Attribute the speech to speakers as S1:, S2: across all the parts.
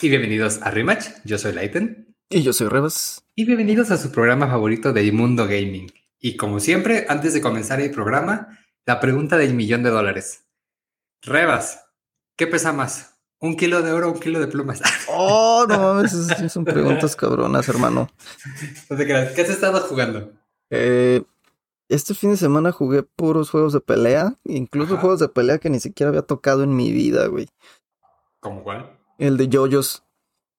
S1: Y bienvenidos a Rematch. Yo soy Laiten.
S2: Y yo soy Rebas.
S1: Y bienvenidos a su programa favorito de Mundo Gaming. Y como siempre, antes de comenzar el programa, la pregunta del millón de dólares. Rebas, ¿qué pesa más? ¿Un kilo de oro o un kilo de plumas?
S2: Oh, no mames, son preguntas cabronas, hermano.
S1: No te creas. ¿Qué has estado jugando?
S2: Eh, este fin de semana jugué puros juegos de pelea, incluso
S1: Ajá.
S2: juegos de pelea que ni siquiera había tocado en mi vida, güey.
S1: ¿Cómo cuál?
S2: El de JoJo's.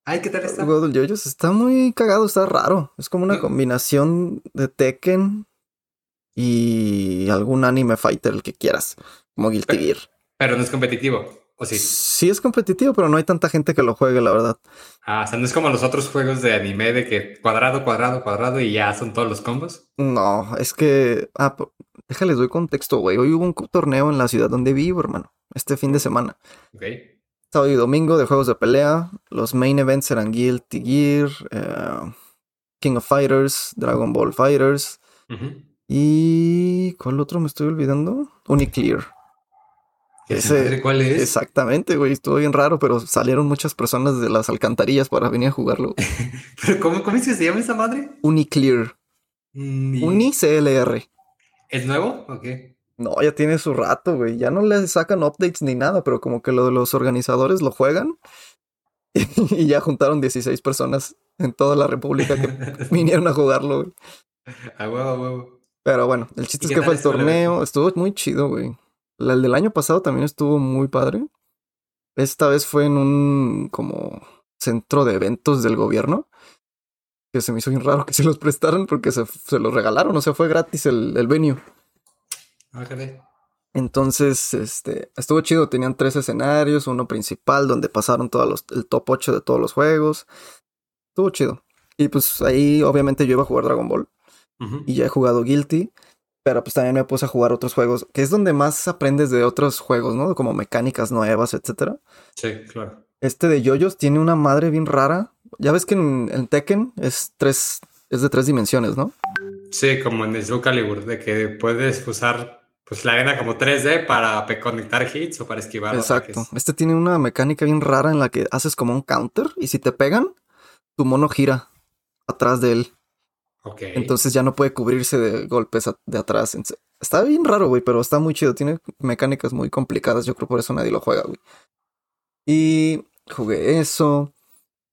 S1: Ay, ¿qué tal
S2: El
S1: está?
S2: juego del JoJo's está muy cagado, está raro. Es como una combinación de Tekken y algún anime fighter, el que quieras, como Guilty
S1: Pero-
S2: Gear.
S1: Pero no es competitivo. ¿O sí?
S2: Sí es competitivo, pero no hay tanta gente que lo juegue, la verdad.
S1: Ah, o sea, no es como los otros juegos de anime de que cuadrado, cuadrado, cuadrado y ya son todos los combos.
S2: No, es que. Ah, déjales doy contexto, güey. Hoy hubo un torneo en la ciudad donde vivo, hermano. Este fin de semana.
S1: Ok.
S2: Sábado y domingo de juegos de pelea. Los main events eran Guilty Gear, eh, King of Fighters, Dragon Ball Fighters. Y. ¿Cuál otro me estoy olvidando? Uniclear.
S1: ¿Esa madre
S2: Ese.
S1: ¿Cuál es?
S2: Exactamente, güey. Estuvo bien raro, pero salieron muchas personas de las alcantarillas para venir a jugarlo.
S1: ¿Pero cómo, cómo es que se llama esa madre?
S2: Uniclear.
S1: Mm, y-
S2: Uni CLR.
S1: ¿Es nuevo? Ok.
S2: No, ya tiene su rato, güey. Ya no le sacan updates ni nada, pero como que lo de los organizadores lo juegan. Y ya juntaron 16 personas en toda la república que vinieron a jugarlo, güey.
S1: A huevo, a huevo.
S2: Pero bueno, el chiste
S1: ¿Y
S2: es que fue el torneo. Estuvo muy chido, güey. El del año pasado también estuvo muy padre. Esta vez fue en un como centro de eventos del gobierno. Que se me hizo bien raro que se los prestaran porque se, se los regalaron. O sea, fue gratis el, el venue.
S1: Ájale.
S2: Entonces, este, estuvo chido. Tenían tres escenarios, uno principal donde pasaron todos los, el top 8 de todos los juegos. Estuvo chido. Y pues ahí, obviamente, yo iba a jugar Dragon Ball y ya he jugado Guilty. Pero pues también me puse a jugar otros juegos, que es donde más aprendes de otros juegos, ¿no? Como mecánicas nuevas, etcétera.
S1: Sí, claro.
S2: Este de Yoyos tiene una madre bien rara. Ya ves que en, en Tekken es tres, es de tres dimensiones, ¿no?
S1: Sí, como en el Soul Calibur, de que puedes usar pues la arena como 3D para conectar hits o para esquivar
S2: Exacto.
S1: ataques.
S2: Este tiene una mecánica bien rara en la que haces como un counter y si te pegan, tu mono gira atrás de él.
S1: Ok.
S2: Entonces ya no puede cubrirse de golpes de atrás. Está bien raro, güey, pero está muy chido. Tiene mecánicas muy complicadas. Yo creo por eso nadie lo juega, güey. Y jugué eso.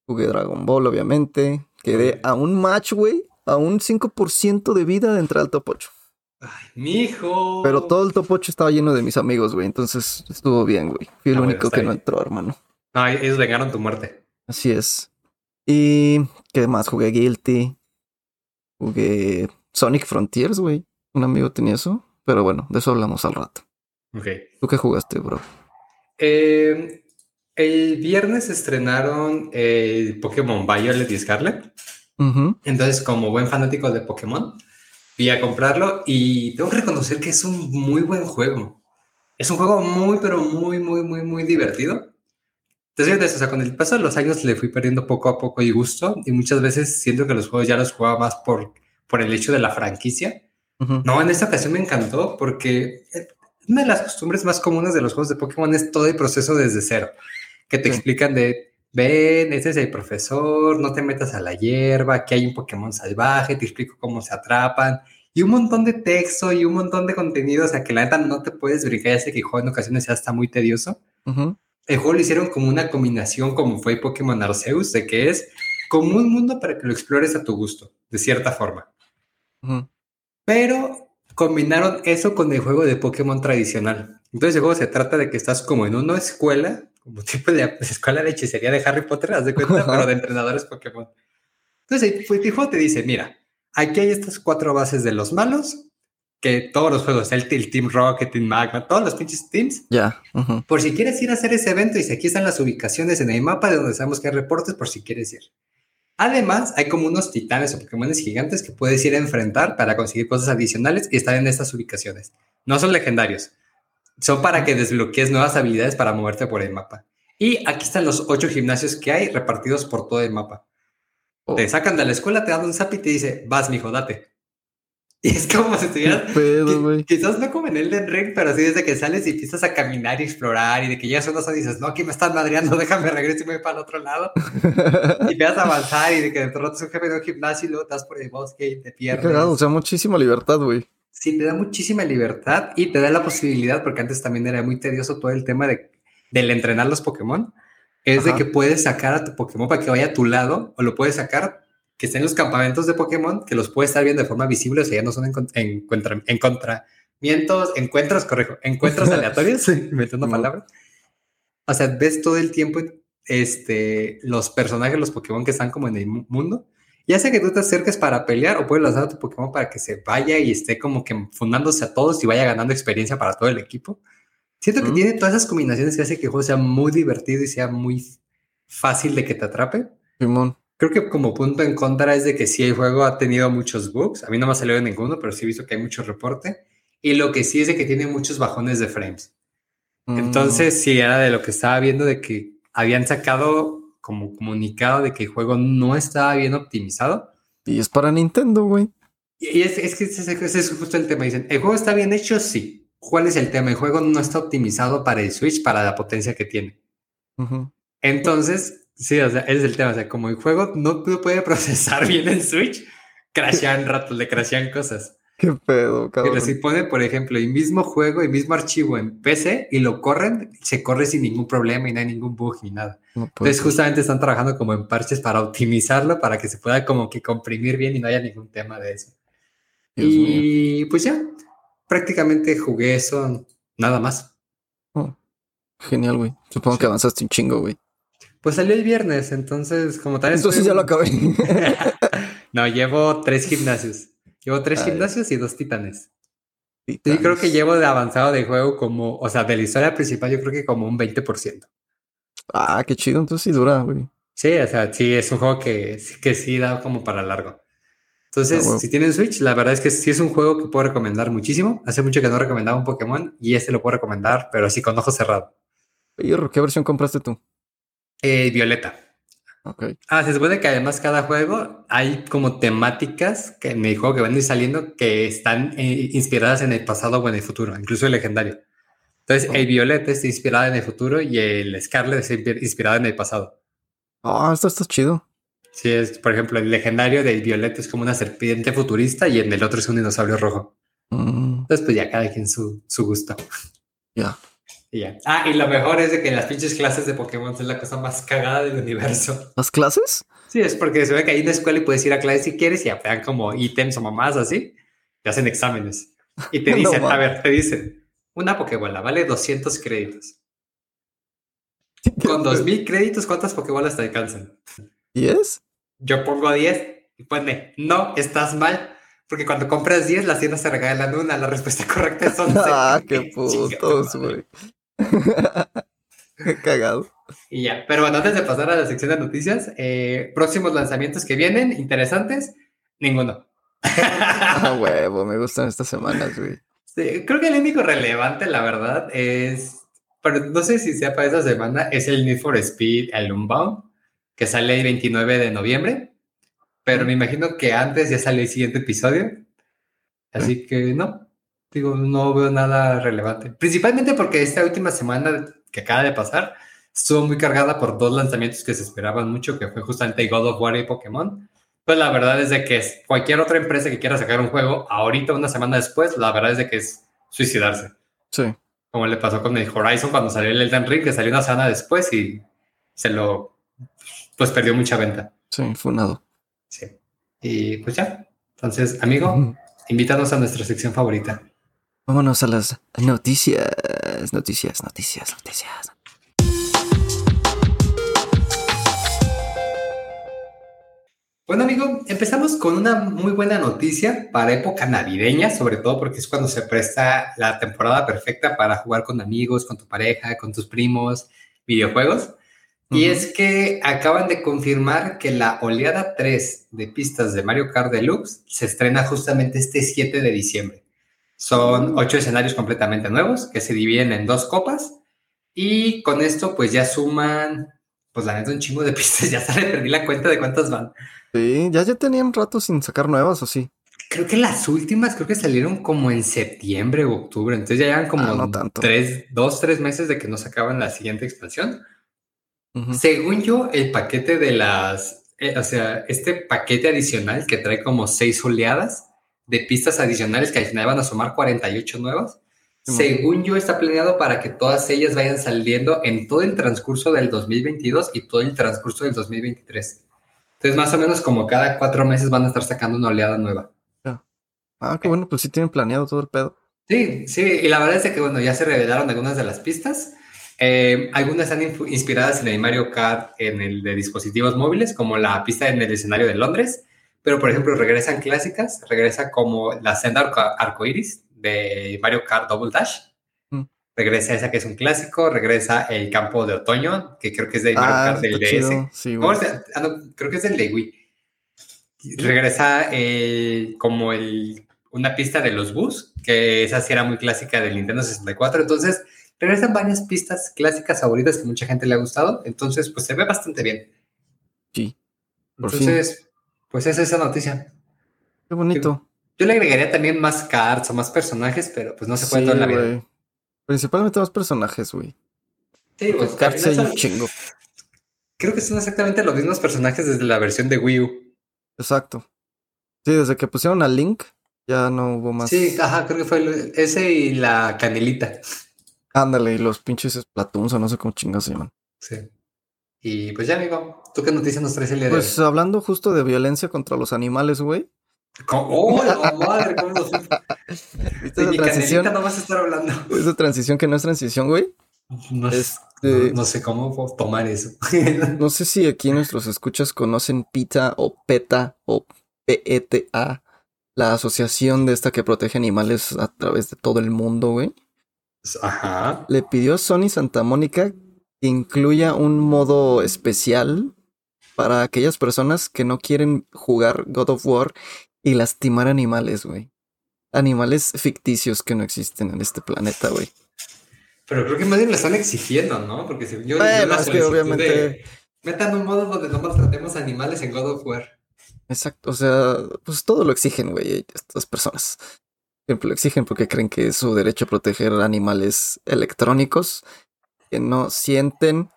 S2: Jugué Dragon Ball, obviamente. Quedé a un match, güey. A un 5% de vida de entrar al top 8.
S1: Ay, mijo.
S2: Pero todo el top 8 estaba lleno de mis amigos, güey. Entonces estuvo bien, güey. Fui el
S1: Ah,
S2: único que no entró, hermano.
S1: No, ellos vengaron tu muerte.
S2: Así es. Y ¿qué más? Jugué Guilty. Jugué Sonic Frontiers, güey. Un amigo tenía eso. Pero bueno, de eso hablamos al rato.
S1: Ok.
S2: ¿Tú qué jugaste, bro?
S1: Eh, el viernes estrenaron el Pokémon Violet y Scarlet. Entonces, como buen fanático de Pokémon, fui a comprarlo y tengo que reconocer que es un muy buen juego. Es un juego muy, pero muy, muy, muy, muy divertido. Entonces, o sea, con el paso de los años le fui perdiendo poco a poco y gusto y muchas veces siento que los juegos ya los jugaba más por, por el hecho de la franquicia.
S2: Ujú.
S1: No, en esta ocasión me encantó porque eh, una de las costumbres más comunes de los juegos de Pokémon es todo el proceso desde cero, que te
S2: Sí.
S1: explican de, ven, ese es el profesor, no te metas a la hierba, aquí hay un Pokémon salvaje, te explico cómo se atrapan, y un montón de texto y un montón de contenido, o sea, que la neta no te puedes brincar, sé que el juego en ocasiones ya está muy tedioso.
S2: Ujú.
S1: El juego lo hicieron como una combinación, como fue Pokémon Arceus, de que es como un mundo para que lo explores a tu gusto, de cierta forma.
S2: Ujú.
S1: Pero combinaron eso con el juego de Pokémon tradicional. Entonces el juego se trata de que estás como en una escuela, como tipo de escuela de hechicería de Harry Potter, haz de cuenta,
S2: Ajá.
S1: pero de entrenadores Pokémon. Entonces pues, juego te dice, mira, aquí hay estas cuatro bases de los malos, que todos los juegos, el, el Team Rocket, Team Magma, todos los pinches teams,
S2: Ya. Ujú.
S1: por si quieres ir a hacer ese evento, y aquí están las ubicaciones en el mapa de donde sabemos que hay reportes por si quieres ir. Además, hay como unos titanes o Pokémones gigantes que puedes ir a enfrentar para conseguir cosas adicionales y están en estas ubicaciones. No son legendarios, son para que desbloquees nuevas habilidades para moverte por el mapa. Y aquí están los ocho gimnasios que hay repartidos por todo el mapa.
S2: Oh.
S1: Te sacan de la escuela, te dan un zap y te dice, vas, mijo, date. Y es como si estuvieras.
S2: ¿Qué pedo?
S1: Quizás no como en Elden Ring, pero sí desde que sales y empiezas a caminar y explorar y de que llegas a una zona y dices, no, aquí me están madreando, déjame regreso y me voy para el otro lado. y empiezas a avanzar y de que derrotas un jefe de un gimnasio y luego estás por el bosque y te
S2: Qué
S1: pierdes.
S2: cagado, o sea, muchísima libertad, güey.
S1: Sí, te da muchísima libertad y te da la posibilidad, porque antes también era muy tedioso todo el tema de, del entrenar los Pokémon, es de
S2: Ajá.
S1: que puedes sacar a tu Pokémon para que vaya a tu lado o lo puedes sacar que esté en los campamentos de Pokémon, que los puedes estar viendo de forma visible, o sea, ya no son encuentra- encontramientos, encuentros, correcto, encuentros aleatorios, inventando palabras. O sea, ves todo el tiempo este, los personajes, los Pokémon que están como en el mu- mundo. Ya sea que tú te acerques para pelear o puedes lanzar a tu Pokémon para que se vaya y esté como que fundándose a todos y vaya ganando experiencia para todo el equipo. Siento que
S2: Mm.
S1: tiene todas esas combinaciones que hace que el juego sea muy divertido y sea muy fácil de que te atrape.
S2: Simón.
S1: Creo que como punto en contra es de que sí el juego ha tenido muchos bugs. A mí no me ha salido ninguno, pero sí he visto que hay mucho reporte. Y lo que sí es de que tiene muchos bajones de frames.
S2: Mm,
S1: Entonces, sí, era de lo que estaba viendo de que habían sacado como comunicado de que el juego no estaba bien optimizado.
S2: Y es para Nintendo, güey.
S1: Y es, es que ese, ese es justo el tema. Dicen, ¿el juego está bien hecho? Sí. ¿Cuál es el tema? El juego no está optimizado para el Switch, para la potencia que tiene. Entonces, sí, o sea, ese es el tema. O sea, como el juego no puede procesar bien en Switch, crashean ratos, le crashean cosas.
S2: Qué pedo,
S1: Pero
S2: cabrón.
S1: si pone, por ejemplo, el mismo juego, el mismo archivo en PC y lo corren, se corre sin ningún problema y no hay ningún bug ni nada.
S2: No puede
S1: Entonces, justamente están trabajando como en parches para optimizarlo, para que se pueda como que comprimir bien y no haya ningún tema de eso.
S2: Dios mío.
S1: y pues ya, prácticamente jugué eso, nada más.
S2: Genial, güey. Supongo
S1: Sí.
S2: que avanzaste un chingo, güey.
S1: Pues salió el viernes, entonces como tal...
S2: Entonces
S1: estoy-
S2: ya lo acabé.
S1: no, llevo tres gimnasios. Llevo tres
S2: Ay.
S1: gimnasios y dos titanes. Sí, creo que llevo de avanzado del juego como, o sea, de la historia principal, yo creo que como un 20%.
S2: Ah, qué chido. Entonces sí dura, güey.
S1: Sí, o sea, sí, es un juego que, que sí da como para largo. Entonces,
S2: Ah,
S1: si tienen Switch, la verdad es que sí es un juego que puedo recomendar muchísimo. Hace mucho que no recomendaba un Pokémon y este lo puedo recomendar, pero así con ojos cerrados.
S2: ¿qué versión compraste tú?
S1: Eh, Violeta.
S2: Ok.
S1: Ah, se supone que además cada juego hay como temáticas que en el juego que van a ir saliendo que están eh, inspiradas en el pasado o en el futuro, incluso el legendario. Entonces,
S2: Oh.
S1: el Violeta está inspirado en el futuro y el Scarlet está inspi- inspirado en el pasado.
S2: Ah, esto está chido.
S1: Sí, es, por ejemplo, el legendario del Violeta es como una serpiente futurista y en el otro es un dinosaurio rojo.
S2: Mm,
S1: Entonces, pues ya cada quien su, su gusto.
S2: ya.
S1: Y ya. Ah, y lo mejor es de que las pinches clases de Pokémon es la cosa más cagada del universo.
S2: ¿Las clases?
S1: Sí, es porque se ve que hay una escuela y puedes ir a clase si quieres y te dan como ítems o mamás así. Te hacen exámenes. Y te
S2: No
S1: dicen, a ver, te dicen, una Pokébola vale 200 créditos. Con 2000 créditos, ¿cuántas Pokébolas te alcanzan?
S2: ¿10?
S1: Yo pongo 10 y pone, no, estás mal. Porque cuando compras 10, las tiendas te regalan una. La respuesta correcta es 11.
S2: Ah, qué putos, güey. Qué cagado.
S1: Y ya. Pero bueno, antes de pasar a la sección de noticias, eh, próximos lanzamientos que vienen, interesantes, ninguno.
S2: Ah, huevo, me gustan estas semanas, güey.
S1: Sí, creo que el único relevante, la verdad, es. Pero no sé si sea para esa semana, es el Need for Speed, el Unbound, que sale el 29 de noviembre. Pero me imagino que antes ya sale el siguiente episodio. Así que no, digo, no veo nada relevante. Principalmente porque esta última semana que acaba de pasar estuvo muy cargada por dos lanzamientos que se esperaban mucho, que fue justamente God of War y Pokémon. Pues la verdad es de que cualquier otra empresa que quiera sacar un juego ahorita, una semana después, la verdad es de que es suicidarse.
S2: Sí.
S1: Como le pasó con el Horizon cuando salió el Elden Ring, que salió una semana después y se lo, pues perdió mucha venta.
S2: Sí, funado.
S1: Sí. Y pues ya. Entonces, amigo, invítanos a nuestra sección favorita.
S2: Vámonos a las noticias. Noticias, noticias, noticias.
S1: Bueno, amigo, empezamos con una muy buena noticia para época navideña, sobre todo porque es cuando se presta la temporada perfecta para jugar con amigos, con tu pareja, con tus primos, videojuegos. Y es que acaban de confirmar que la oleada 3 de pistas de Mario Kart Deluxe se estrena justamente este 7 de diciembre. Son ocho escenarios completamente nuevos que se dividen en dos copas y con esto pues ya suman, pues la neta un chingo de pistas, ya se le perdí la cuenta de cuántas van.
S2: Sí, ya, ya tenían rato sin sacar nuevas, ¿o sí?
S1: Creo que las últimas, creo que salieron como en septiembre o octubre, entonces ya llevan como
S2: Ah, no tanto.
S1: tres, dos, tres meses de que no sacaban la siguiente expansión.
S2: Ujú.
S1: Según yo, el paquete de las, eh, o sea, este paquete adicional que trae como seis oleadas de pistas adicionales que al final van a sumar 48 nuevas,
S2: Simón.
S1: según yo está planeado para que todas ellas vayan saliendo en todo el transcurso del 2022 y todo el transcurso del 2023. Entonces, más o menos como cada cuatro meses van a estar sacando una oleada nueva.
S2: Ah, qué bueno, pues sí tienen planeado todo el pedo.
S1: Sí, sí, y la verdad es que, bueno, ya se revelaron algunas de las pistas. Eh, algunas están inspiradas en el Mario Kart en el de dispositivos móviles, como la pista en el escenario de Londres, pero por ejemplo regresan clásicas, regresa como la senda arco arcoiris de Mario Kart Double Dash,
S2: Mm.
S1: regresa esa que es un clásico, regresa el campo de otoño, que creo que es de Mario
S2: Ah,
S1: Kart del DS.
S2: chido. Sí,
S1: ¿Cómo
S2: güey.
S1: se- ah, no, creo que es el de Wii. Regresa como el, una pista de los bus, que esa sí era muy clásica del Nintendo 64. Entonces, regresan varias pistas clásicas favoritas que mucha gente le ha gustado. Entonces, pues se ve bastante bien.
S2: Sí, por fin.
S1: Pues esa es esa noticia.
S2: Qué bonito.
S1: Yo le agregaría también más cards o más personajes, pero pues no se puede
S2: Sí,
S1: todo en la vida.
S2: Principalmente los personajes, güey.
S1: Sí, pues,
S2: cards hay un chingo.
S1: creo que son exactamente los mismos personajes desde la versión de Wii U.
S2: Exacto. Sí, desde que pusieron a Link, ya no hubo más.
S1: Sí, ajá, creo que fue el- ese y la canelita.
S2: Ándale, y los pinches Splatoons o no sé cómo chingados se llaman.
S1: Sí. Y pues ya, amigo, ¿tú qué noticias nos traes el día de
S2: Pues hablando justo de violencia contra los animales, güey.
S1: ¡Oh, la madre! ¿Cómo
S2: ¿Viste esa transición?
S1: no vas a estar hablando.
S2: Esa transición que no es transición, güey.
S1: No,
S2: Este-
S1: no- no sé cómo tomar eso.
S2: No sé si aquí nuestros escuchas conocen PETA o PETA o PETA, la asociación de esta que protege animales a través de todo el mundo, güey.
S1: Ajá.
S2: Le pidió a Sony Santa Mónica incluya un modo especial para aquellas personas que no quieren jugar God of War y lastimar animales, güey. Animales ficticios que no existen en este planeta, güey.
S1: Pero creo que más bien lo están exigiendo, ¿no? Porque si yo, yo la
S2: que
S1: solicitud
S2: obviamente-
S1: de, metan un modo donde no maltratemos animales en God of War.
S2: Exacto, o sea, pues todo lo exigen, güey, estas personas. Siempre lo exigen porque creen que es su derecho proteger animales electrónicos que no sienten,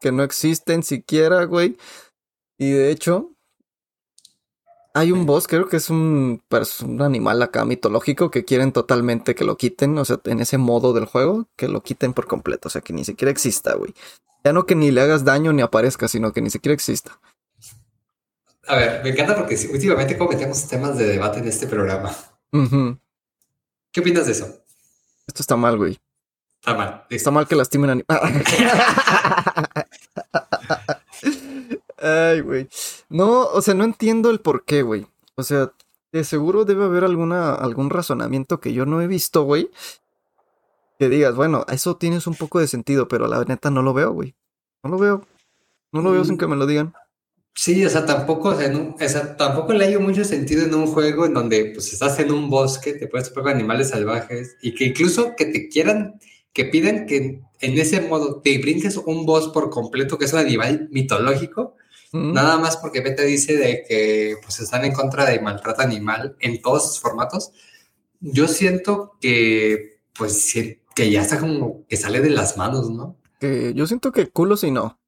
S2: que no existen siquiera, güey. Y de hecho, hay un boss, creo que es un, un animal acá mitológico que quieren totalmente que lo quiten, o sea, en ese modo del juego, que lo quiten por completo, o sea, que ni siquiera exista, güey. Ya no que ni le hagas daño ni aparezca, sino que ni siquiera exista.
S1: A ver, me encanta porque últimamente como metemos temas de debate en este programa. ¿Qué opinas de eso?
S2: Esto está mal, güey.
S1: Está mal.
S2: Está mal que lastimen animales. Ay, güey. No, o sea, no entiendo el por qué, güey. O sea, de seguro debe haber alguna, algún razonamiento que yo no he visto, güey. Que digas, bueno, eso tienes un poco de sentido, pero la neta no lo veo, güey. No lo veo. No lo veo sin que me lo digan.
S1: Sí, o sea, tampoco, o sea, o tampoco le hay mucho sentido en un juego en donde pues estás en un bosque, te puedes topar con animales salvajes y que incluso que te quieran, que pidan que en ese modo te brinques un boss por completo, que es un animal mitológico,
S2: Mm,
S1: nada más porque Beta dice de que pues están en contra de maltrato animal en todos sus formatos. Yo siento que pues que ya está como que sale de las manos, ¿no?
S2: Que yo siento que culo si no.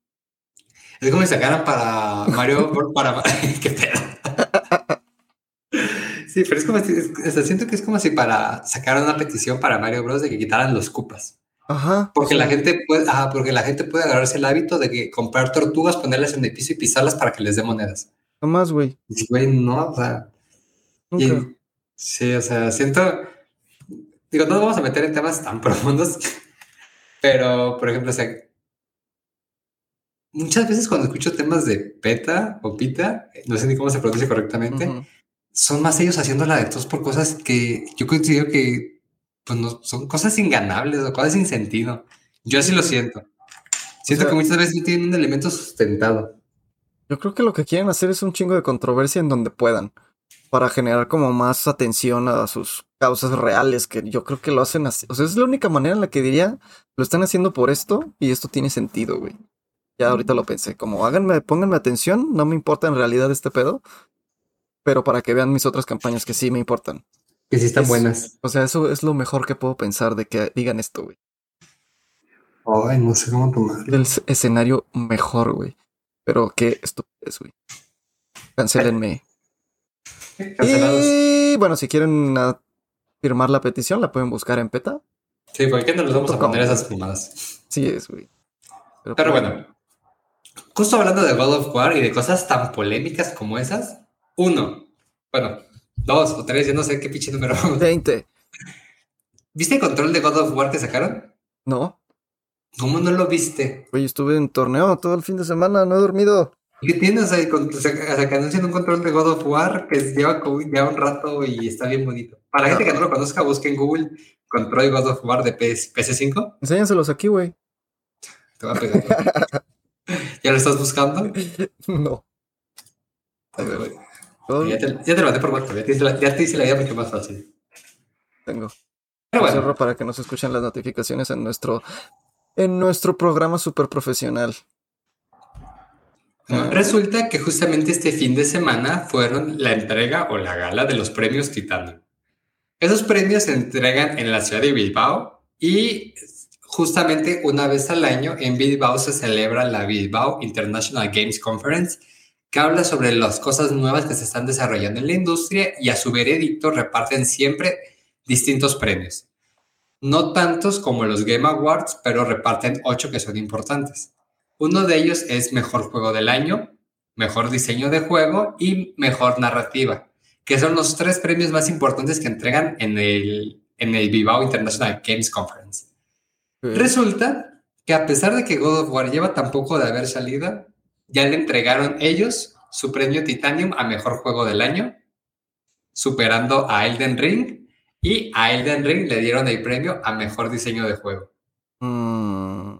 S1: Es como si sacaran para Mario, para... ¿Qué pedo? Sí, pero es como si, siento que es como si para sacar una petición para Mario Bros. de que quitaran los cupas.
S2: Ajá.
S1: Porque
S2: o sea,
S1: la gente puede, porque la gente puede agarrarse el hábito de que comprar tortugas, ponerlas en el piso y pisarlas para que les dé monedas.
S2: No más, güey.
S1: Y güey, no, o sea, y-
S2: Nunca.
S1: sí, o sea, siento, digo, no nos vamos a meter en temas tan profundos, pero, por ejemplo, o sea, muchas veces cuando escucho temas de PETA o PITA, no sé ni cómo se pronuncia correctamente,
S2: Ujú.
S1: Son más ellos haciéndola de todos por cosas que yo considero que pues no, son cosas inganables o cosas sin sentido. Yo así lo siento. Siento
S2: sea-
S1: que muchas veces no tienen un elemento sustentado.
S2: Yo creo que lo que quieren hacer es un chingo de controversia en donde puedan. Para generar como más atención a sus causas reales, que yo creo que lo hacen así. O sea, es la única manera en la que diría, lo están haciendo por esto y esto tiene sentido, güey. Ya ahorita lo pensé, como háganme, pónganme atención, no me importa en realidad este pedo. Pero para que vean mis otras campañas que sí me importan.
S1: Que sí están
S2: Es-
S1: buenas.
S2: O sea, eso es lo mejor que puedo pensar de que digan esto, güey.
S1: Ay, no sé cómo tomar.
S2: Del s- escenario mejor, güey. Pero qué estupidez, güey. Cancelenme.
S1: Cancelados.
S2: Y bueno, si quieren firmar la petición, la pueden buscar en PETA.
S1: Sí, ¿por qué no les vamos a poner esas fumadas?
S2: Sí es, güey.
S1: Pero
S2: pues,
S1: bueno, justo hablando de God of War y de cosas tan polémicas como esas, uno, bueno, dos o tres, yo no sé qué pinche número.
S2: 20.
S1: ¿Viste el control de God of War que sacaron?
S2: No,
S1: ¿Cómo no lo viste?
S2: güey, estuve en torneo todo el fin de semana, no he dormido.
S1: ¿Qué tienes ahí? Con, o sea, o sea, que anuncian un control de God of War que lleva ya un rato y está bien bonito. Para la gente que no lo conozca, busquen en Google control God of War de PS, PS5.
S2: Enséñaselos aquí, güey.
S1: Te va a pegar. ¿Ya lo estás buscando?
S2: No. A ver, todo
S1: Ya te, ya te lo mandé por WhatsApp. Ya te, hice la, ya te hice la vida mucho más fácil.
S2: tengo.
S1: Pero bueno,
S2: Cierro para que no se escuchen las notificaciones en nuestro en nuestro programa super profesional.
S1: Bueno, Resulta que justamente este fin de semana fueron la entrega o la gala de los premios Titanium. Esos premios se entregan en la ciudad de Bilbao y justamente una vez al año en Bilbao se celebra la Bilbao International Games Conference que habla sobre las cosas nuevas que se están desarrollando en la industria y a su veredicto reparten siempre distintos premios. No tantos como los Game Awards, pero reparten ocho que son importantes. Uno de ellos es Mejor Juego del Año, Mejor Diseño de Juego y Mejor Narrativa, que son los tres premios más importantes que entregan en el, en el Bilbao International Games Conference. Resulta que a pesar de que God of War lleva tan poco de haber salido, ya le entregaron ellos su premio Titanium a Mejor Juego del Año, superando a Elden Ring, y a Elden Ring le dieron el premio a Mejor Diseño de Juego.
S2: mm,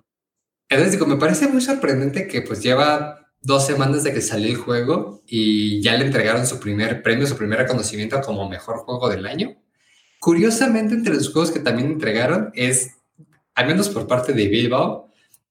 S1: Entonces digo, me parece muy sorprendente que pues lleva dos semanas de que salió el juego y ya le entregaron su primer premio, su primer reconocimiento como mejor juego del año. Curiosamente, entre los juegos que también entregaron es, al menos por parte de Bilbao,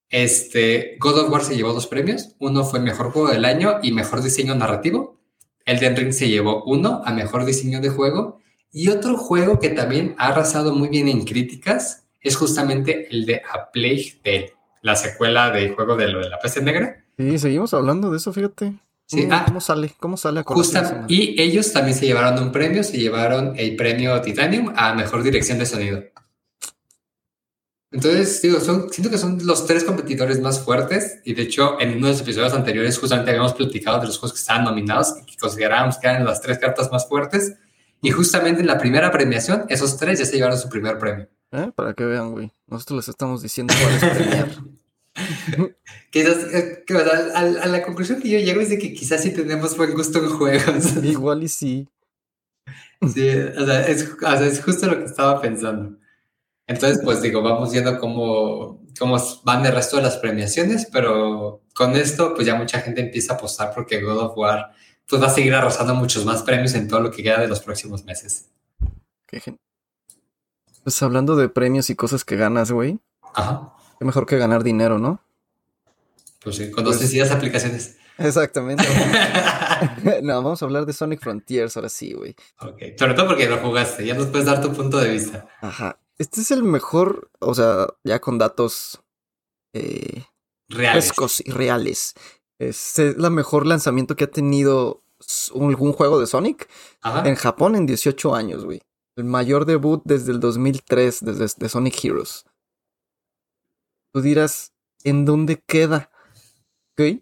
S1: este, God of War se llevó dos premios. Uno fue mejor juego del año y mejor diseño narrativo. Elden Ring se llevó uno a mejor diseño de juego. Y otro juego que también ha arrasado muy bien en críticas es justamente el de A Plague Tale la secuela del juego de lo de la peste negra.
S2: Sí, seguimos hablando de eso, fíjate.
S1: Sí,
S2: ¿Cómo,
S1: ah.
S2: cómo sale? ¿Cómo sale a
S1: Justa, y ellos también se llevaron un premio, se llevaron el premio Titanium a mejor dirección de sonido. Entonces, digo, son, siento que son los tres competidores más fuertes y de hecho en uno de los episodios anteriores justamente habíamos platicado de los juegos que estaban nominados y que considerábamos que eran las tres cartas más fuertes y justamente en la primera premiación esos tres ya se llevaron su primer premio.
S2: ¿Eh? Para que vean, güey. Nosotros les estamos diciendo cuál es premiar.
S1: Quizás, eh, que, o sea, a, a la conclusión que yo llego es de que quizás sí tenemos buen gusto en juegos.
S2: Igual y sí.
S1: Sí, o sea, es, o sea, es justo lo que estaba pensando. Entonces, pues digo, vamos viendo cómo, cómo van el resto de las premiaciones, pero con esto, pues ya mucha gente empieza a apostar porque God of War pues va a seguir arrasando muchos más premios en todo lo que queda de los próximos meses.
S2: Qué gen- Pues hablando de premios y cosas que ganas, güey.
S1: Ajá.
S2: Qué mejor que ganar dinero, ¿no?
S1: Pues sí, con dos sencillas aplicaciones.
S2: Exactamente. no, vamos a hablar de Sonic Frontiers ahora sí, güey.
S1: Ok, sobre todo porque lo jugaste, ya nos puedes dar tu punto de vista.
S2: Ajá. Este es el mejor, o sea, ya con datos eh,
S1: Reales.
S2: frescos y reales. Es el la mejor lanzamiento que ha tenido algún juego de Sonic
S1: Ajá.
S2: en Japón en 18 años, güey. El mayor debut desde el 2003, desde de Sonic Heroes. Tú dirás, ¿en dónde queda? ¿Ok?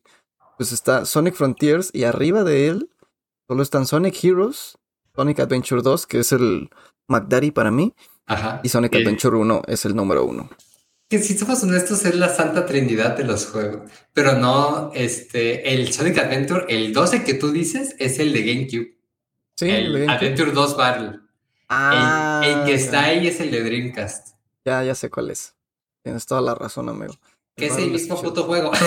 S2: Pues está Sonic Frontiers y arriba de él solo están Sonic Heroes, Sonic Adventure 2, que es el McDaddy para mí,
S1: Ajá.
S2: y Sonic Adventure 1 es el número uno.
S1: Que si somos honestos es la santa trinidad de los juegos, pero no, este, el Sonic Adventure, el 12 que tú dices es el de GameCube,
S2: Sí,
S1: el
S2: de GameCube.
S1: Adventure 2 Battle, el,
S2: Ah,
S1: el que está
S2: ya.
S1: ahí es el de Dreamcast,
S2: Ya, ya sé cuál es. Tienes toda la razón, amigo.
S1: que es el mismo puto juego.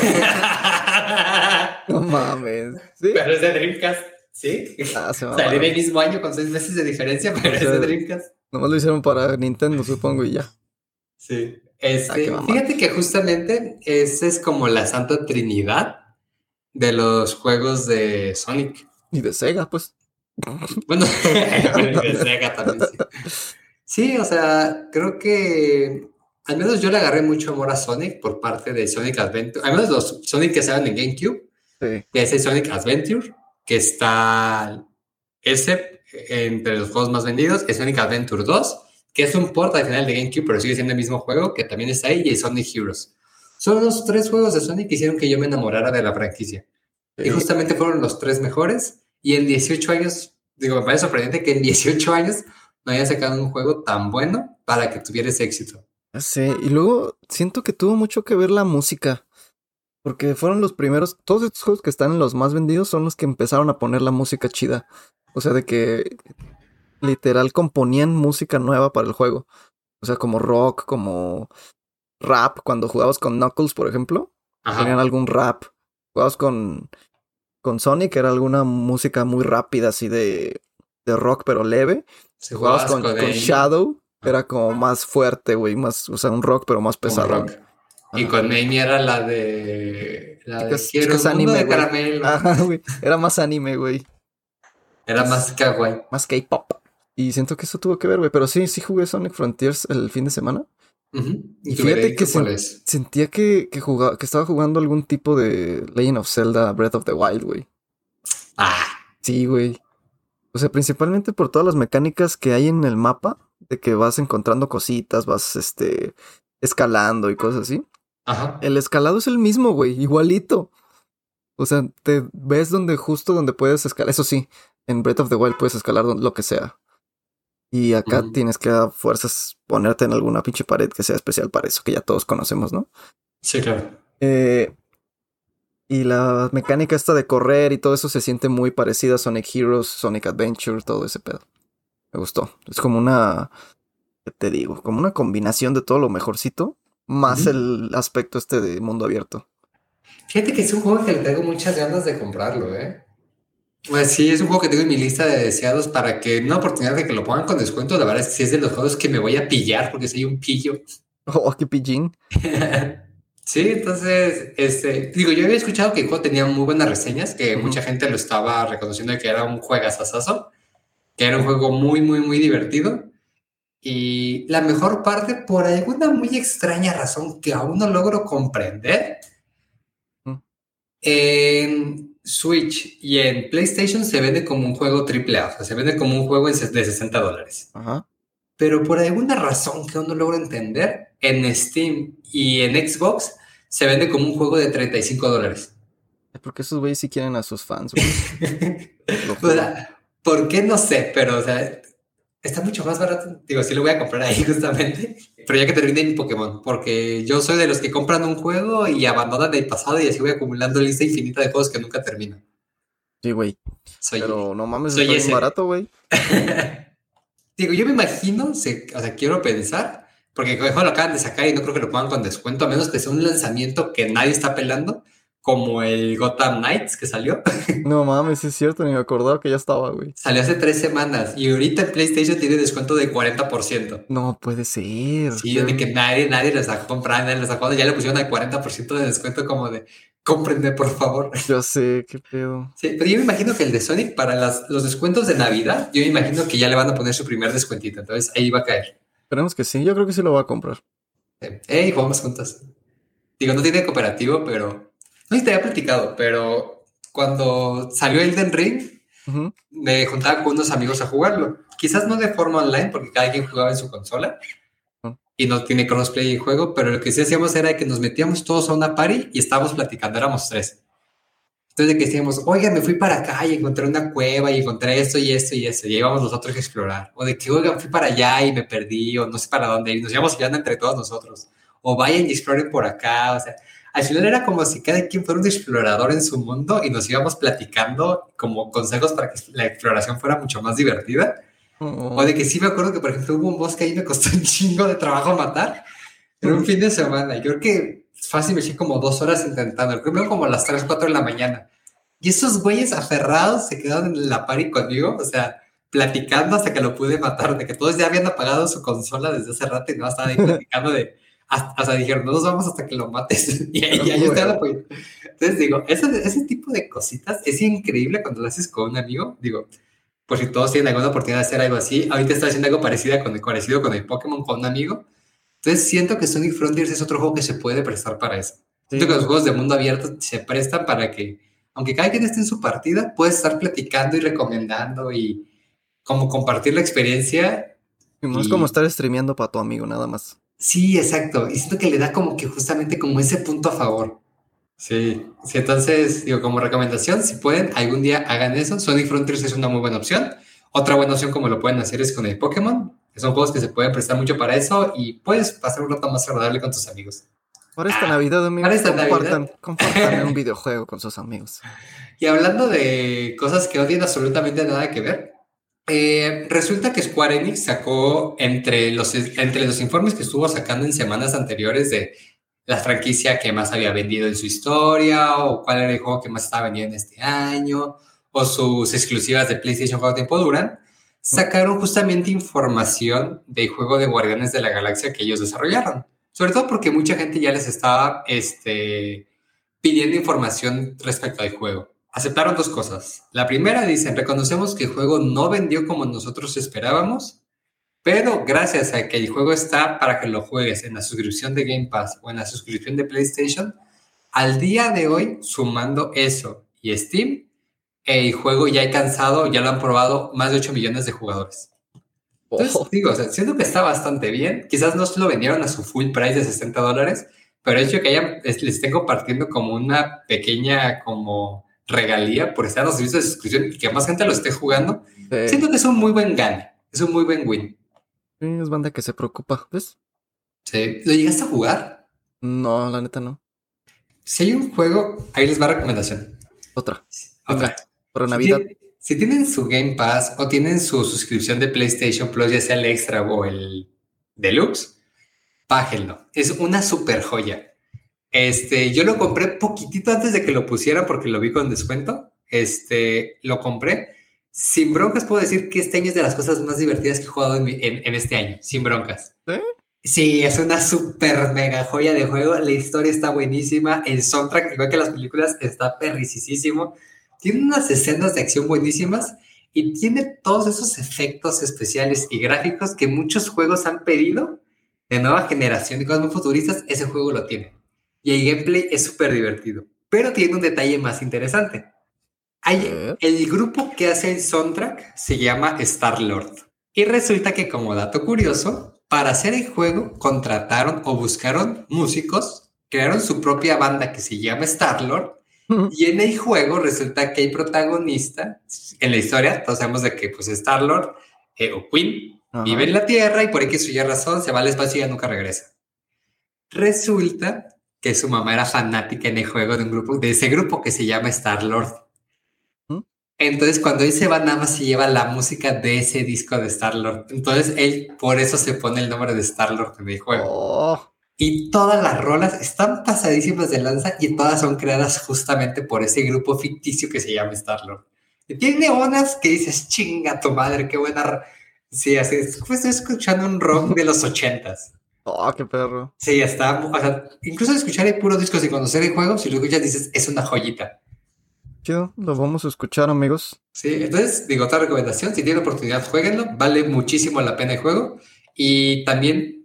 S2: No mames. ¿Sí?
S1: pero es de Dreamcast, ¿sí?
S2: Ah, se
S1: Salió
S2: mamaron.
S1: el mismo año con seis meses de diferencia, pero es de Dreamcast.
S2: Nomás lo hicieron para Nintendo, supongo, y ya.
S1: Sí.
S2: Ah,
S1: Este,
S2: mamada.
S1: fíjate que justamente esa es como la santa trinidad de los juegos de Sonic.
S2: Y de Sega, pues.
S1: Bueno, de Sega también sí. Sí, o sea, creo que al menos yo le agarré mucho amor a Sonic por parte de Sonic Adventure. Al menos los Sonic que salen en GameCube,
S2: Sí.
S1: que es el Sonic Adventure, que está ese entre los juegos más vendidos, es Sonic Adventure 2, que es un port al final de GameCube, pero sigue siendo el mismo juego, que también está ahí, y Sonic Heroes. Son los tres juegos de Sonic que hicieron que yo me enamorara de la franquicia. Y
S2: Sí.
S1: justamente fueron los tres mejores. Y en 18 años, digo, me parece sorprendente que en 18 años no hayan sacado un juego tan bueno para que tuviera ese éxito.
S2: Sé, y luego siento que tuvo mucho que ver la música. Porque fueron los primeros, todos estos juegos que están en los más vendidos son los que empezaron a poner la música chida. O sea, de que literal componían música nueva para el juego. O sea, como rock, como rap. Cuando jugabas con Knuckles, por ejemplo,
S1: Ajá.
S2: algún rap. Jugabas con, con Sonic, era alguna música muy rápida, así de, de rock, pero leve.
S1: Si
S2: Jugabas
S1: jugabas
S2: con,
S1: con,
S2: Shadow, era como más fuerte, güey, más, o sea, un rock, pero más pesado.
S1: rock. Y con Amy era la de. La de Quiero
S2: anime,
S1: de caramelo.
S2: Ajá, güey. Era más anime, güey.
S1: Era más kawaii.
S2: Más K-pop. Y siento que eso tuvo que ver, güey. Pero sí, sí jugué Sonic Frontiers el fin de semana.
S1: Ujú.
S2: Y fíjate que. Sentía que, que, jugaba, que estaba jugando algún tipo de Legend of Zelda Breath of the Wild, güey.
S1: Ah,
S2: Sí, güey. O sea, principalmente por todas las mecánicas que hay en el mapa, de que vas encontrando cositas, vas este escalando y cosas así.
S1: Ajá.
S2: El escalado es el mismo, güey, igualito. O sea, te ves donde justo donde puedes escalar. Eso sí, en Breath of the Wild puedes escalar lo que sea. Y acá tienes que a fuerzas ponerte en alguna pinche pared que sea especial para eso, que ya todos conocemos, ¿no?
S1: Sí, claro.
S2: Eh, y la mecánica esta de correr y todo eso se siente muy parecida a Sonic Heroes, Sonic Adventure, todo ese pedo. Me gustó. Es como una, ¿qué te digo? Como una combinación de todo lo mejorcito, más el aspecto este de mundo abierto.
S1: Fíjate que es un juego que le tengo muchas ganas de comprarlo, ¿eh? Pues sí, es un juego que tengo en mi lista de deseados para que en una oportunidad de que lo pongan con descuento, la verdad es que sí es de los juegos que me voy a pillar porque soy un pillo.
S2: Oh, qué pillín.
S1: Sí, entonces, este, digo, yo había escuchado que el juego tenía muy buenas reseñas, que mucha gente lo estaba reconociendo de que era un juegazazazo, que era un juego muy, muy, muy divertido. Y la mejor parte, por alguna muy extraña razón que aún no logro comprender,
S2: Mm.
S1: en Switch y en PlayStation se vende como un juego AAA, o sea, se vende como un juego de 60 dólares.
S2: Ajá.
S1: Pero por alguna razón que aún no logro entender, en Steam y en Xbox se vende como un juego de 35 dólares.
S2: Porque esos güeyes sí quieren a sus fans, güey.
S1: O sea, ¿por qué? No sé, pero o sea, está mucho más barato. Digo, sí lo voy a comprar ahí justamente, pero ya que termine mi Pokémon, porque yo soy de los que compran un juego y abandonan el pasado y así voy acumulando lista infinita de juegos que nunca termino.
S2: Sí, güey. Pero no mames,
S1: soy
S2: está
S1: ese.
S2: barato, güey.
S1: Digo, yo me imagino, se- o sea, quiero pensar, porque el juego lo acaban de sacar y no creo que lo pongan con descuento, a menos que sea un lanzamiento que nadie está pelando, como el Gotham Knights que salió.
S2: No mames, es cierto, ni me acordaba que ya estaba, güey.
S1: Salió hace tres semanas y ahorita en PlayStation tiene descuento de 40%.
S2: No puede ser.
S1: Sí, de que nadie, nadie lo está comprando, nadie lo está jugando, ya le pusieron al 40% de descuento como de, cómprenme por favor.
S2: Ya sé, qué pedo.
S1: Sí, pero yo me imagino que el de Sonic para las, los descuentos de Navidad, yo me imagino que ya le van a poner su primer descuentito, entonces ahí va a caer.
S2: Esperemos que sí, yo creo que sí lo voy a comprar.
S1: Hey, jugamos juntos. Digo, no tiene cooperativo, pero. No sé si te había platicado, pero cuando salió Elden Ring,
S2: Ujú.
S1: me juntaba con unos amigos a jugarlo. Quizás no de forma online, porque cada quien jugaba en su consola
S2: Ujú.
S1: y no tiene crossplay el juego, pero lo que sí hacíamos era que nos metíamos todos a una party y estábamos platicando, éramos tres. Entonces, de que decíamos, oiga, me fui para acá y encontré una cueva y encontré esto y esto y esto, y íbamos nosotros a explorar. O de que, oiga, fui para allá y me perdí, o no sé para dónde ir, nos íbamos guiando entre todos nosotros. O vayan y exploren por acá, o sea, al final era como si cada quien fuera un explorador en su mundo y nos íbamos platicando como consejos para que la exploración fuera mucho más divertida.
S2: Oh,
S1: O de que sí me acuerdo que, por ejemplo, hubo un bosque ahí y me costó un chingo de trabajo matar. Era un fin de semana. Yo creo que fácil me eché como dos horas intentando. Creo que como a las 3, 4 de la mañana. Y esos güeyes aferrados se quedaron en la party conmigo, o sea, platicando hasta que lo pude matar, de que todos ya habían apagado su consola desde hace rato y no estaban ahí platicando de, hasta, hasta dijeron, no nos vamos hasta que lo mates. y ahí, ahí estaba apoyando. Entonces digo, ese, ese tipo de cositas es increíble cuando lo haces con un amigo. Digo, por si todos tienen alguna oportunidad de hacer algo así. Ahorita está haciendo algo parecido con, parecido con el Pokémon con un amigo. Entonces siento que Sonic Frontiers es otro juego que se puede prestar para eso. Siento que los juegos de mundo abierto se prestan para que, aunque cada quien esté en su partida, puedes estar platicando y recomendando y como compartir la experiencia.
S2: No es como estar streameando para tu amigo, nada más.
S1: Sí, exacto. Y siento que le da como que justamente como ese punto a favor. Sí, sí, entonces, digo, como recomendación, si pueden, algún día hagan eso. Sonic Frontiers es una muy buena opción. Otra buena opción como lo pueden hacer es con el Pokémon, que son juegos que se pueden prestar mucho para eso y puedes pasar un rato más agradable con tus amigos.
S2: Para esta Navidad, amigos,
S1: para esta
S2: compartan,
S1: Navidad.
S2: compartan un videojuego con sus amigos.
S1: Y hablando de cosas que no tienen absolutamente nada que ver, eh, resulta que Square Enix sacó entre los, entre los informes que estuvo sacando en semanas anteriores de la franquicia que más había vendido en su historia, o cuál era el juego que más estaba vendiendo este año, o sus exclusivas de PlayStation cuánto tiempo duran, sacaron justamente información del juego de Guardianes de la Galaxia que ellos desarrollaron. Sobre todo porque mucha gente ya les estaba este, pidiendo información respecto al juego. Aceptaron dos cosas. La primera dicen, reconocemos que el juego no vendió como nosotros esperábamos, pero gracias a que el juego está para que lo juegues en la suscripción de Game Pass o en la suscripción de PlayStation, al día de hoy, sumando eso y Steam, el juego ya ha alcanzado, ya lo han probado más de 8 millones de jugadores. Entonces, oh. digo, o sea, siento que está bastante bien. Quizás no se lo vendieron a su full price de 60 dólares, pero el hecho que hayan, les estén compartiendo como una pequeña como regalía por estar en los servicios de suscripción y que más gente lo esté jugando, sí. siento que es un muy buen gane, es un muy buen win.
S2: Sí, es banda que se preocupa, ¿ves?
S1: Sí. ¿Lo llegaste a jugar?
S2: No, la neta no.
S1: Si hay un juego, ahí les va recomendación.
S2: Otra.
S1: Otra.
S2: Para Navidad.
S1: Si, si, tienen su Game Pass o tienen su suscripción de PlayStation Plus, ya sea el extra o el deluxe, bájenlo. Es una super joya. Este, yo lo compré poquitito antes de que lo pusiera porque lo vi con descuento. Este, lo compré. Sin broncas puedo decir que este año es de las cosas más divertidas que he jugado en, mi, en, en este año. Sin broncas.
S2: ¿Eh?
S1: Sí, es una super mega joya de juego. La historia está buenísima. El soundtrack, igual que las películas, está perricisísimo. Tiene unas escenas de acción buenísimas y tiene todos esos efectos especiales y gráficos que muchos juegos han pedido de nueva generación y cosas muy futuristas. Ese juego lo tiene. Y el gameplay es súper divertido. Pero tiene un detalle más interesante. Hay, el grupo que hace el soundtrack se llama Star-Lord. Y resulta que como dato curioso, para hacer el juego contrataron o buscaron músicos, crearon su propia banda que se llama Star-Lord y en el juego resulta que hay protagonista en la historia, todos sabemos de que pues Star-Lord eh, o Queen Ajá. vive en la Tierra y por X suya razón se va al espacio y ya nunca regresa. Resulta que su mamá era fanática en el juego de un grupo, de ese grupo que se llama Star-Lord. Entonces, cuando él se va, nada más se lleva la música de ese disco de Star-Lord. Entonces, él por eso se pone el nombre de Star-Lord en el juego.
S2: Oh.
S1: Y todas las rolas están pasadísimas de lanza y todas son creadas justamente por ese grupo ficticio que se llama Star-Lord. Tiene unas que dices, chinga tu madre, qué buena. Sí, así es. Pues estoy escuchando un rock de los ochentas.
S2: Oh, qué perro.
S1: Sí, está. O sea, incluso escuchar el puro disco sin conocer el juego, si lo escuchas, dices, es una joyita.
S2: Chido, lo vamos a escuchar, amigos.
S1: Sí, entonces, digo, otra recomendación, si tienen oportunidad, jueguenlo, vale muchísimo la pena el juego. Y también,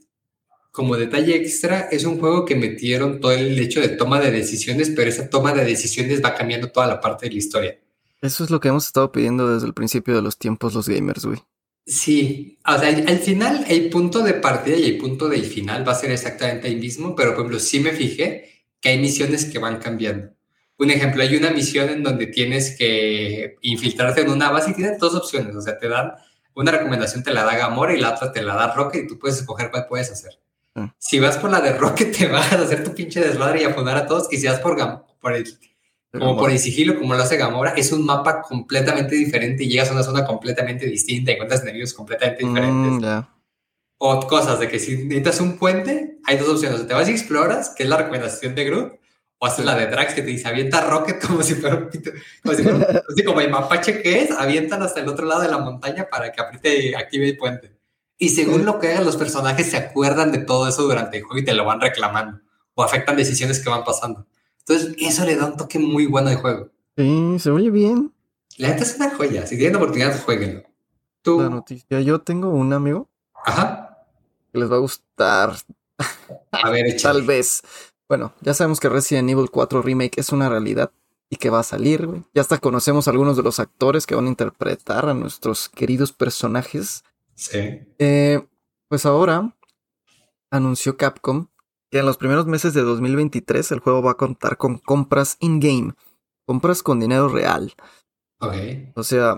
S1: como detalle extra, es un juego que metieron todo el hecho de toma de decisiones, pero esa toma de decisiones va cambiando toda la parte de la historia.
S2: Eso es lo que hemos estado pidiendo desde el principio de los tiempos los gamers, güey.
S1: Sí, o sea, al, al, final el punto de partida y el punto del final va a ser exactamente el mismo, pero por ejemplo, sí me fijé que hay misiones que van cambiando. Un ejemplo, hay una misión en donde tienes que infiltrarte en una base y tienes dos opciones. O sea, te dan una recomendación, te la da Gamora y la otra te la da Rocket y tú puedes escoger cuál puedes hacer. Mm. Si vas por la de Rocket, te vas a hacer tu pinche desmadre y a poner a todos. Y si vas por, Gam por el, como por el sigilo, como lo hace Gamora, es un mapa completamente diferente y llegas a una zona completamente distinta y encuentras enemigos completamente diferentes.
S2: Mm, yeah.
S1: O cosas de que si necesitas un puente, hay dos opciones. O te vas y exploras, que es la recomendación de Groot, o haces la de Drax que te dice avienta Rocket como si fuera un pito, como si fuera, así como el mapache que es, avientan hasta el otro lado de la montaña para que apriete active el puente. Y según lo que hagan los personajes se acuerdan de todo eso durante el juego y te lo van reclamando o afectan decisiones que van pasando. Entonces, eso le da un toque muy bueno al juego.
S2: Sí, se oye bien.
S1: La neta es una joya. Si tienen oportunidad, jueguenlo. Tú.
S2: La noticia. Yo tengo un amigo
S1: Ajá.
S2: que les va a gustar.
S1: A ver, échale.
S2: Tal vez. Bueno, ya sabemos que Resident Evil 4 Remake es una realidad y que va a salir, güey. Ya hasta conocemos algunos de los actores que van a interpretar a nuestros queridos personajes.
S1: Sí.
S2: Eh, pues ahora anunció Capcom que en los primeros meses de 2023 el juego va a contar con compras in-game, compras con dinero real.
S1: Ok.
S2: O sea,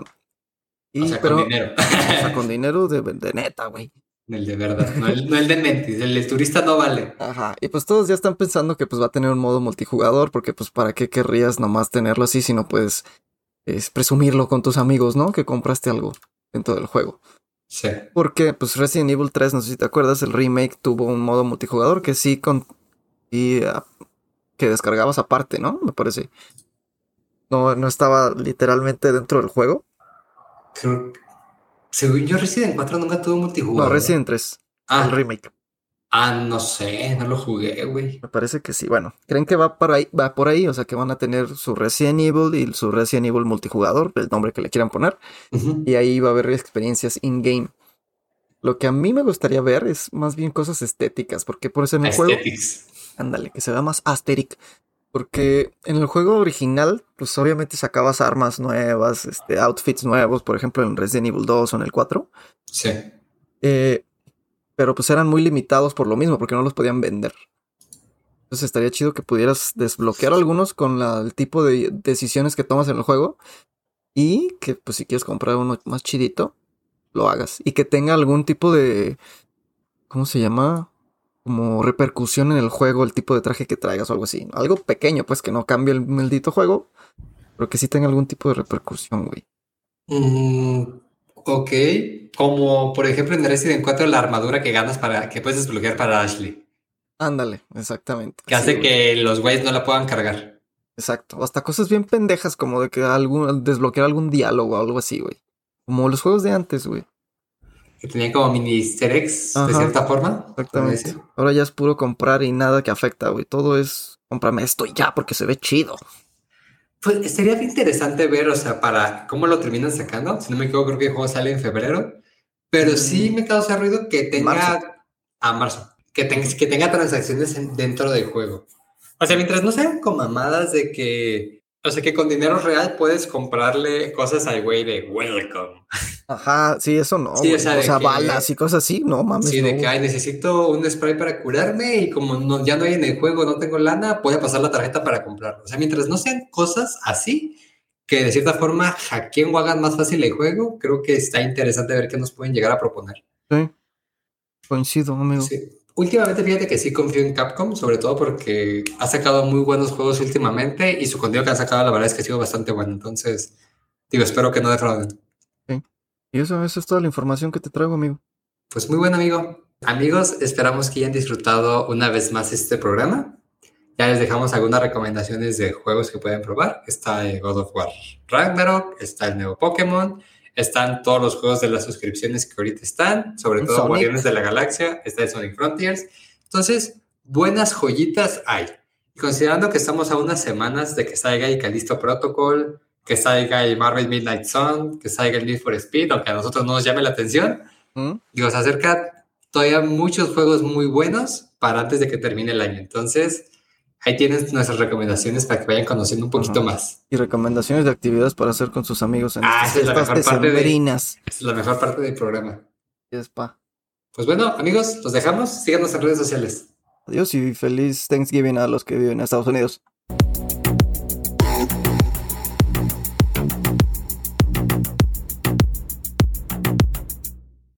S2: y,
S1: o sea,
S2: pero,
S1: con dinero.
S2: o sea, con dinero de, de neta, güey.
S1: el de verdad. No el, no el de mentis. El de turista no vale.
S2: Ajá, y pues todos ya están pensando que pues va a tener un modo multijugador, porque pues para qué querrías nomás tenerlo así si no puedes es, presumirlo con tus amigos, ¿no? Que compraste algo dentro del juego.
S1: Sí.
S2: Porque pues Resident Evil 3, no sé si te acuerdas, el remake tuvo un modo multijugador que sí con y ah, que descargabas aparte, ¿no? Me parece. No, no estaba literalmente dentro del juego.
S1: Creo. Según yo, Resident 4 nunca tuvo multijugador.
S2: No, Resident 3,
S1: Ah,
S2: el remake.
S1: Ah, no sé. No lo jugué, güey.
S2: Me parece que sí. Bueno, creen que va por ahí, va por ahí, o sea que van a tener su Resident Evil y su Resident Evil multijugador, el nombre que le quieran poner. Y ahí va a haber experiencias in-game. Lo que a mí me gustaría ver es más bien cosas estéticas, porque por eso en el juego, ándale, que se vea más asteric. Porque en el juego original, pues obviamente sacabas armas nuevas, este, outfits nuevos, por ejemplo en Resident Evil 2 o en el 4.
S1: Sí.
S2: eh, pero pues eran muy limitados por lo mismo, porque no los podían vender. Entonces estaría chido que pudieras desbloquear algunos con la- el tipo de decisiones que tomas en el juego. Y que pues si quieres comprar uno más chidito, lo hagas. Y que tenga algún tipo de... ¿Cómo se llama? Como repercusión en el juego, el tipo de traje que traigas o algo así. Algo pequeño, pues que no cambie el maldito juego. Pero que sí tenga algún tipo de repercusión, güey.
S1: Mm, ok. Como por ejemplo en Resident 4 la armadura que ganas para que puedes desbloquear para Ashley.
S2: Ándale, exactamente.
S1: Que
S2: Sí,
S1: hace
S2: güey.
S1: que los güeyes no la puedan cargar.
S2: Exacto. Hasta cosas bien pendejas como de que algún, desbloquear algún diálogo o algo así, güey. Como los juegos de antes, güey.
S1: Que tenían como mini eggs de cierta forma.
S2: Exactamente. Ahora ya es puro comprar y nada que afecta, güey. Todo es cómprame esto y ya porque se ve chido.
S1: Pues bien interesante ver, o sea, para cómo lo terminan sacando. Si no me equivoco, creo que el juego sale en febrero. Pero sí me causa ruido que tenga.
S2: Marzo.
S1: A marzo. Que, tenga que tenga transacciones en- dentro del juego. O sea, mientras no sean con mamadas de que. O sea, que con dinero real puedes comprarle cosas al güey de welcome.
S2: Ajá, sí, eso no.
S1: Sí, o sea,
S2: o
S1: de
S2: sea,
S1: que-
S2: balas y cosas así, no mames.
S1: Sí, de que ay, necesito un spray para curarme y como no, ya no hay en el juego, no tengo lana, voy a pasar la tarjeta para comprarlo. O sea, mientras no sean cosas así, que de cierta forma hackeen o hagan más fácil el juego, creo que está interesante ver qué nos pueden llegar a proponer.
S2: Sí. Coincido, amigo.
S1: Sí. Últimamente fíjate que sí confío en Capcom, sobre todo porque ha sacado muy buenos juegos últimamente y su contenido que han sacado la verdad es que ha sido bastante bueno. Entonces, digo, espero que no defrauden.
S2: Y eso, eso es toda la información que te traigo, amigo.
S1: Pues muy buen amigo. Amigos, esperamos que hayan disfrutado una vez más este programa. Ya les dejamos algunas recomendaciones de juegos que pueden probar. Está el God of War Ragnarok, está el nuevo Pokémon, están todos los juegos de las suscripciones que ahorita están, sobre todo
S2: Sonic.
S1: Guardianes de la Galaxia, está el Sonic Frontiers. Entonces, buenas joyitas hay. Y considerando que estamos a unas semanas de que salga el Callisto Protocol, que salga el Marvel Midnight Sun, que salga el Need for Speed, aunque a nosotros no nos llame la atención,
S2: ¿Mm?
S1: Digo, se acerca todavía muchos juegos muy buenos para antes de que termine el año. Entonces, ahí tienes nuestras recomendaciones para que vayan conociendo un poquito
S2: Ajá.
S1: más.
S2: Y recomendaciones de actividades para hacer con sus amigos en
S1: Ah,
S2: estas
S1: esa es la mejor parte de- es la mejor parte del programa.
S2: Yes, pa.
S1: Pues bueno, amigos, los dejamos. Síganos en redes sociales.
S2: Adiós y feliz Thanksgiving a los que viven en Estados Unidos.